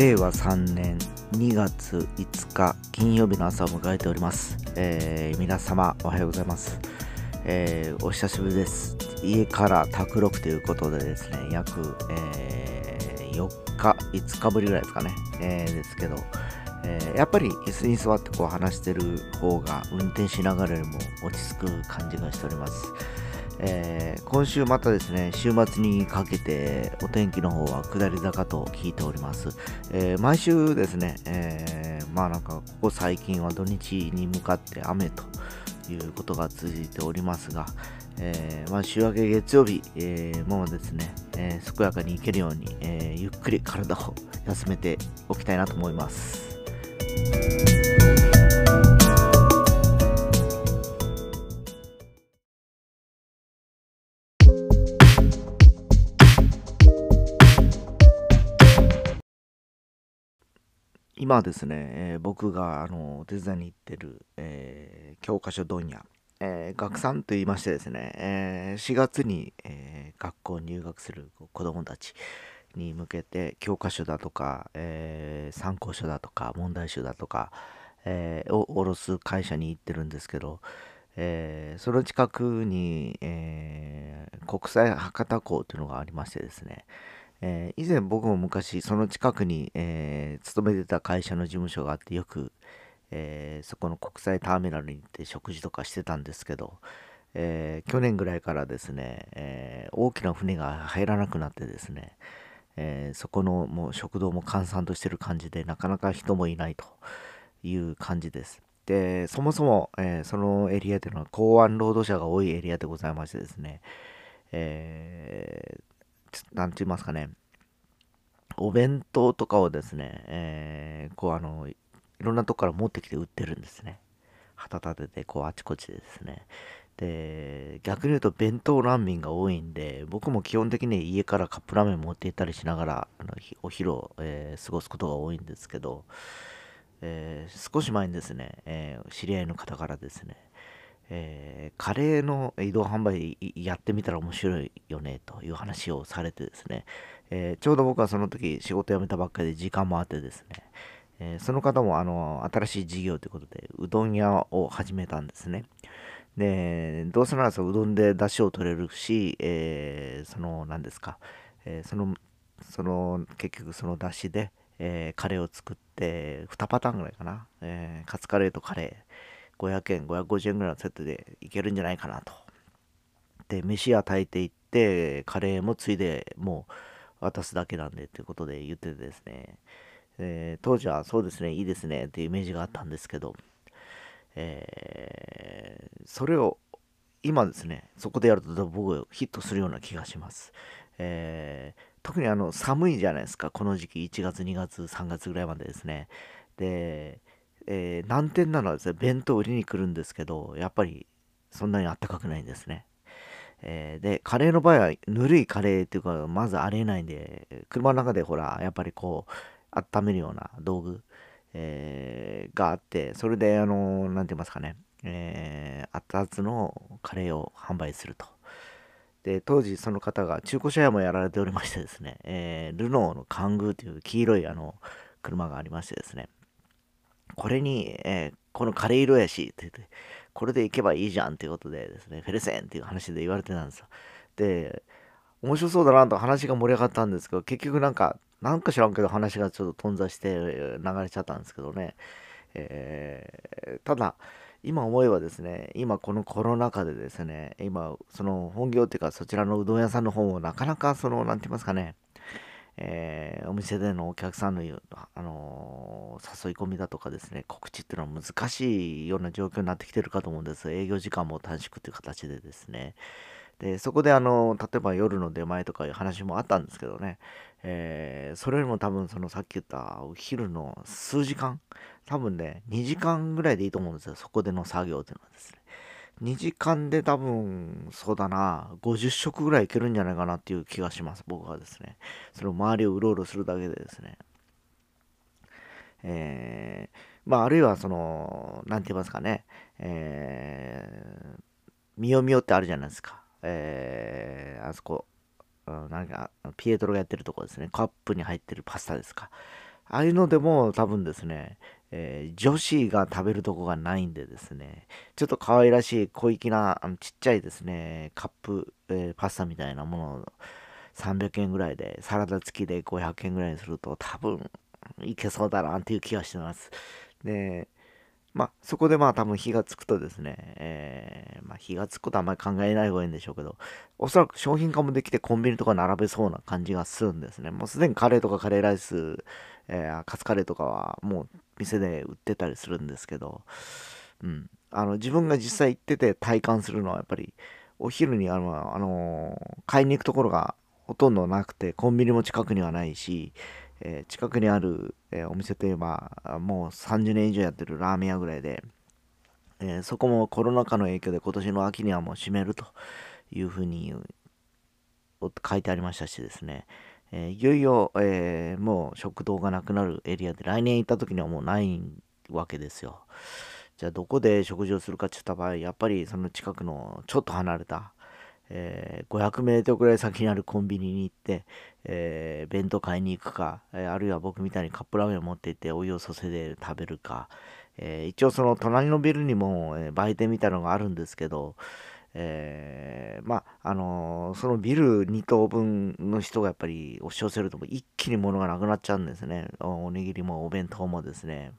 令和3年2月5日金曜日の朝を迎えております、えー、皆様おはようございます、えー、お久しぶりです。家から宅録ということでですね約、えー、4日5日ぶりぐらいですかね、えー、ですけど、え、やっぱり椅子に座ってこう話してる方が運転しながらよりも落ち着く感じがしております。えー、今週またですね、週末にかけてお天気の方は下り坂と聞いております。えー、毎週ですね、えー、まあなんかここ最近は土日に向かって雨ということが続いておりますが、えまあ、週明け月曜日、えもうですね、え健やかに行けるように、えゆっくり体を休めておきたいなと思います。今ですね、えー、僕があのお手伝いに行ってる、えー、教科書問屋、えー、学さんと言いましてですね、え4月に、え学校入学する子どもたちに向けて教科書だとか、え参考書だとか問題集だとか、えを下ろす会社に行ってるんですけど、えその近くに、え国際博多港というのがありましてですね、えー、以前僕も昔その近くに、えー、勤めてた会社の事務所があってよく、えー、そこの国際ターミナルに行って食事とかしてたんですけど、え去年ぐらいからですね、え大きな船が入らなくなってですね、えそこのもう食堂も閑散としてる感じでなかなか人もいないという感じです。でそもそも、えそのエリアというのは港湾労働者が多いエリアでございましてですね、えーなんて言いますかね、お弁当とかをですね、えー、こうあの、いろんなとこから持ってきて売ってるんですね。旗立てて、こうあちこちでですね。で、逆に言うと弁当難民が多いんで、僕も基本的に家からカップラーメン持って行ったりしながら、あのお昼を、えー、過ごすことが多いんですけど、えー、少し前にですね、え知り合いの方からですね、えー、カレーの移動販売やってみたら面白いよねという話をされてですね、えー、ちょうど僕はその時仕事辞めたばっかりで時間もあってですね、えー、その方もあの新しい事業ということでうどん屋を始めたんですね。で、どうせならうどんで出汁を取れるし、えその何ですか、えその、その結局その出汁で、えカレーを作って2パターンぐらいかな、えカツカレーとカレー、500円、550円ぐらいのセットでいけるんじゃないかなと。で、飯は炊いていって、カレーもついでもう渡すだけなんでっていうことで言っててですね、えー、当時はそうですね、いいですねっていうイメージがあったんですけど、えー、それを今ですね、そこでやると僕ヒットするような気がします。えー、特にあの寒いじゃないですか、この時期1月、2月、3月ぐらいまでですね。で、えー、難点なのはですね、弁当売りに来るんですけど、やっぱりそんなにあったかくないんですね。えー、で、カレーの場合は、ぬるいカレーっていうか、まずありえないんで、車の中でほら、やっぱりこう、温めるような道具、えー、があって、それで、あのー、なんて言いますかね、えー、熱々のカレーを販売すると。で、当時その方が中古車屋もやられておりましてですね、えー、ルノーのカングーという黄色いあの車がありましてですね、これに、えー、このカレー色やし、って言って、これでいけばいいじゃんっていうことでですね、フェルセンっていう話で言われてたんですよ。で、面白そうだなと話が盛り上がったんですけど、結局なんか、なんか知らんけど話がちょっと頓挫して流れちゃったんですけどね。えー、ただ、今思えばですね、今このコロナ禍でですね、今、その本業っていうかそちらのうどん屋さんの方もなかなかその、なんて言いますかね、えー、お店でのお客さんの、あのー、誘い込みだとかですね、告知っていうのは難しいような状況になってきてるかと思うんです。営業時間も短縮という形でですね。で、そこであの、例えば夜の出前とかいう話もあったんですけどね、えー、それよりも多分そのさっき言ったお昼の数時間、多分ね、2時間ぐらいでいいと思うんですよ。そこでの作業っていうのはですね。2時間で多分、そうだな、50食ぐらいいけるんじゃないかなっていう気がします、僕はですね。その周りをうろうろするだけでですね。えー、まあ、あるいはその、なんて言いますかね、えー、みよみよってあるじゃないですか。えー、あそこ、なんか、ピエトロがやってるとこですね。カップに入ってるパスタですか。ああいうのでも多分ですね、えー、女子が食べるとこがないんでですね、ちょっと可愛らしい小粋なあのちっちゃいですね、カップ、えー、パスタみたいなものを300円ぐらいで、サラダ付きで500円ぐらいにすると多分いけそうだなっていう気がしてます。で、まあ、そこでまあ多分火がつくとですね、えー、まあ、火がつくことはあんまり考えない方がいいんでしょうけど、おそらく商品化もできてコンビニとか並べそうな感じがするんですね。もうすでにカレーとかカレーライス、えー、カツカレーとかはもう店で売ってたりするんですけど、うん。あの、自分が実際行ってて体感するのはやっぱり、お昼にあの、あの買いに行くところがほとんどなくて、コンビニも近くにはないし、えー、近くにある、えー、お店といえばもう30年以上やってるラーメン屋ぐらいで、えー、そこもコロナ禍の影響で今年の秋にはもう閉めるというふうに書いてありましたしですね、えいよいよ、えもう食堂がなくなるエリアで来年行った時にはもうないわけですよ。じゃあどこで食事をするかって言った場合やっぱりその近くのちょっと離れたえー、500メートルぐらい先にあるコンビニに行って、えー、弁当買いに行くか、えー、あるいは僕みたいにカップラーメンを持って行ってお湯を注いで食べるか、え一応その隣のビルにも、え売店みたいのがあるんですけど、えまああのそのビル2棟分の人がやっぱり押し寄せると一気に物がなくなっちゃうんですね。おにぎりもお弁当もですね。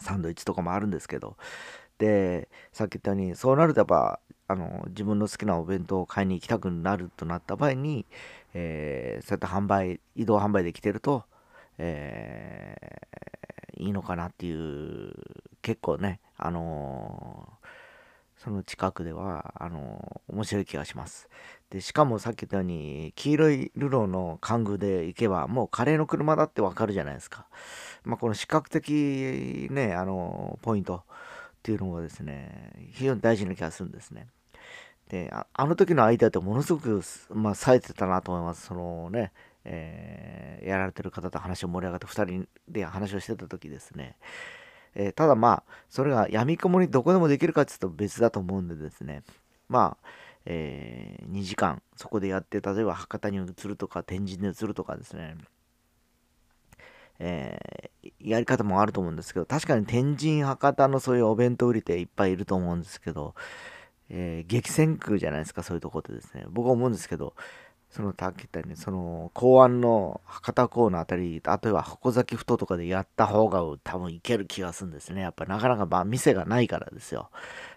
サンドイッチとかもあるんですけど。でさっき言ったようにそうなるとやっぱあの自分の好きなお弁当を買いに行きたくなるとなった場合に、えー、そうやって販売移動販売できてると、えー、いいのかなっていう結構ねあのー、その近くではあの面白い気がします。でしかもさっき言ったように黄色いルローの玩具で行けばもうカレーの車だってわかるじゃないですか、まあ、この視覚的ねあのポイント。っていうのがですね非常に大事な気がするんですねで、あの時のアイデアってものすごく、まあ、冴えてたなと思います。そのね、えー、やられてる方と話を盛り上がって2人で話をしてた時ですね。えー、ただまあ、それが闇雲にどこでもできるかって言うと別だと思うんでですね。まあ、えー、2時間そこでやって、例えば博多に移るとか天神で移るとかですね。え、やり方もあると思うんですけど、確かに天神博多のそういうお弁当売りっていっぱいいると思うんですけど、えー、激戦区じゃないですか、そういうとこってですね。僕は思うんですけど、その、たっきたね、その、公安の博多港のあたり、あとは箱崎ふ頭とかでやった方が多分いける気がするんですね。やっぱなかなか、まあ、店がないからですよ。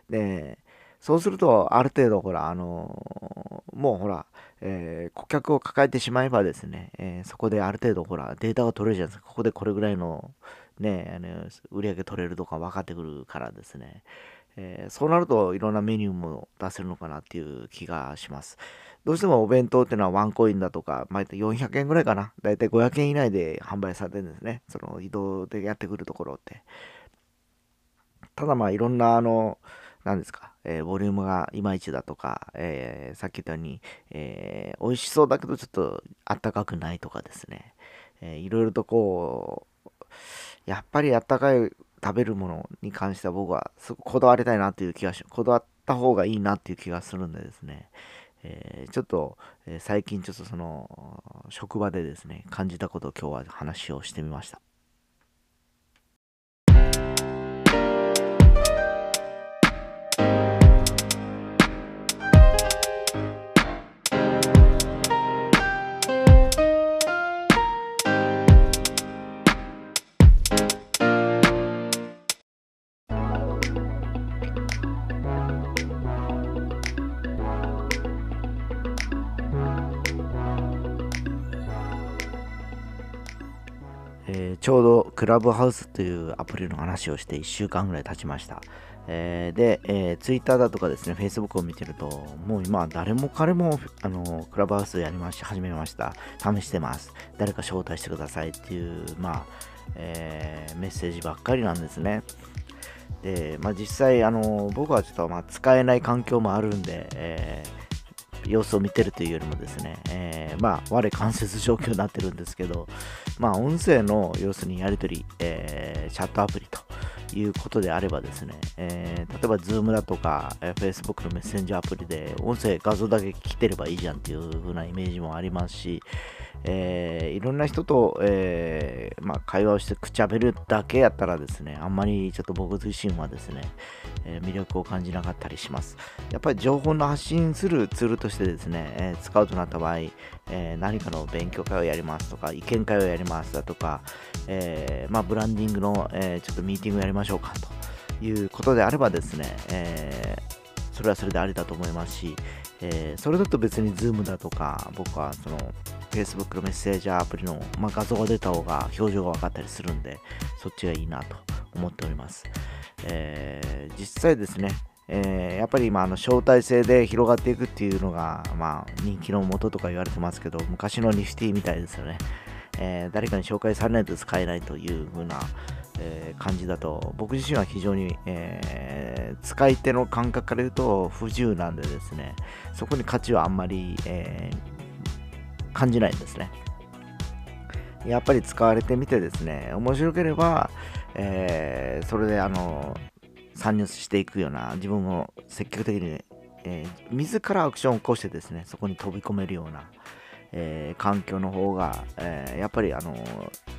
で、そうすると、ある程度、ほら、あの、もうほら、えー、顧客を抱えてしまえばですね、えー、そこである程度、ほら、データが取れるじゃないですか。ここでこれぐらいの、ね、あの売り上げ取れるとか分かってくるからですね。えー、そうなるといろんなメニューも出せるのかなっていう気がします。どうしてもお弁当っていうのはワンコインだとか、毎回400円ぐらいかな。だいたい500円以内で販売されてるんですね。その移動でやってくるところって。ただまあいろんなあの、何ですか、えー、ボリュームがいまいちだとか、えー、さっき言ったように、えー、美味しそうだけどちょっとあったかくないとかですね、えー、いろいろとこう、やっぱりあったかい食べるものに関しては僕はすごくこだわりたいなっていう気がし、こだわった方がいいなっていう気がするんでですね、えー、ちょっと、えー、最近ちょっとその職場でですね、感じたことを今日は話をしてみました。ちょうどクラブハウスというアプリの話をして1週間ぐらい経ちました。えー、で、えー、Twitter だとかですね、Facebook を見てると、もう今、誰も彼も、あの、クラブハウスやりまし、始めました。試してます。誰か招待してくださいっていう、まあ、えー、メッセージばっかりなんですね。で、まあ実際、あの、僕はちょっと、まあ、使えない環境もあるんで、えー様子を見てるというよりもですね、えー、まあ、我関節状況になってるんですけど、まあ、音声の様子にやり取り、えー、チャットアプリということであればですね、えー、例えば Zoom だとか、えー、Facebook のメッセンジャーアプリで音声、画像だけ来てればいいじゃんっていう風なイメージもありますし、えー、いろんな人と、えー、まあ、会話をしてくちゃべるだけやったらですね、あんまりちょっと僕自身はですね、えー、魅力を感じなかったりします。やっぱり情報の発信するツールとしてですね、え使うとなった場合、え何かの勉強会をやりますとか、意見会をやりますだとか、えまあ、ブランディングの、えちょっとミーティングやりましょうかということであればですね、えそれはそれでありだと思いますし、えそれだと別に Zoom だとか、僕はその Facebook のメッセージアプリの、まあ、画像が出た方が表情が分かったりするんで、そっちがいいなと思っております。えー、実際ですね、えー、やっぱり今あの招待制で広がっていくっていうのが、まあ、人気の元ととか言われてますけど、昔のニフティみたいですよね。え、誰かに紹介されないと使えないという風な、えー、感じだと、僕自身は非常に、えー、使い手の感覚から言うと不自由なんでですね、そこに価値はあんまり、え感じないんですね。やっぱり使われてみてですね、面白ければ、え、それであの参入していくような、自分も積極的に、え、自らアクションを起こしてですね、そこに飛び込めるような、えー、環境の方が、えー、やっぱりあの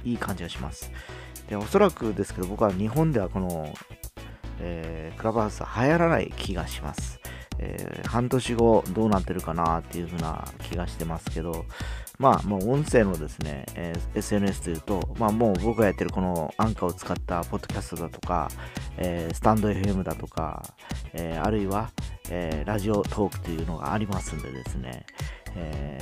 いい感じがします。で、おそらくですけど、僕は日本ではこの、えー、クラブハウスは流行らない気がします。えー、半年後どうなってるかなっていう風な気がしてますけど、まあ、もう音声のですね、えー、SNS というと、まあ、もう僕がやってるこのアンカーを使ったポッドキャストだとか、えー、スタンド FM だとか、えー、あるいは、えラジオトークというのがありますんでですね、え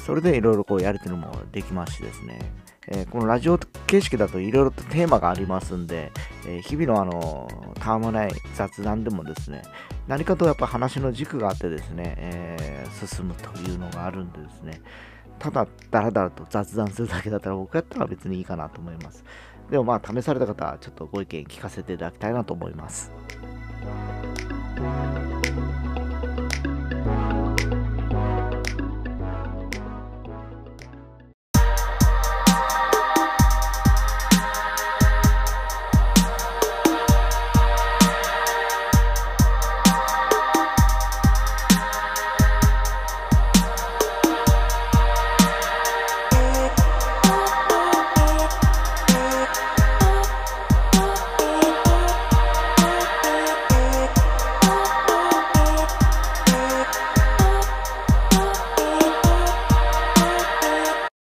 それでいろいろこうやるというのもできますしですね、えこのラジオ形式だといろいろとテーマがありますんで、え日々のあの、たわもない雑談でもですね、何かとやっぱ話の軸があってですね、え、進むというのがあるんでですね、ただだらだらと雑談するだけだったら僕やったら別にいいかなと思います。でもまあ試された方はちょっとご意見聞かせていただきたいなと思います。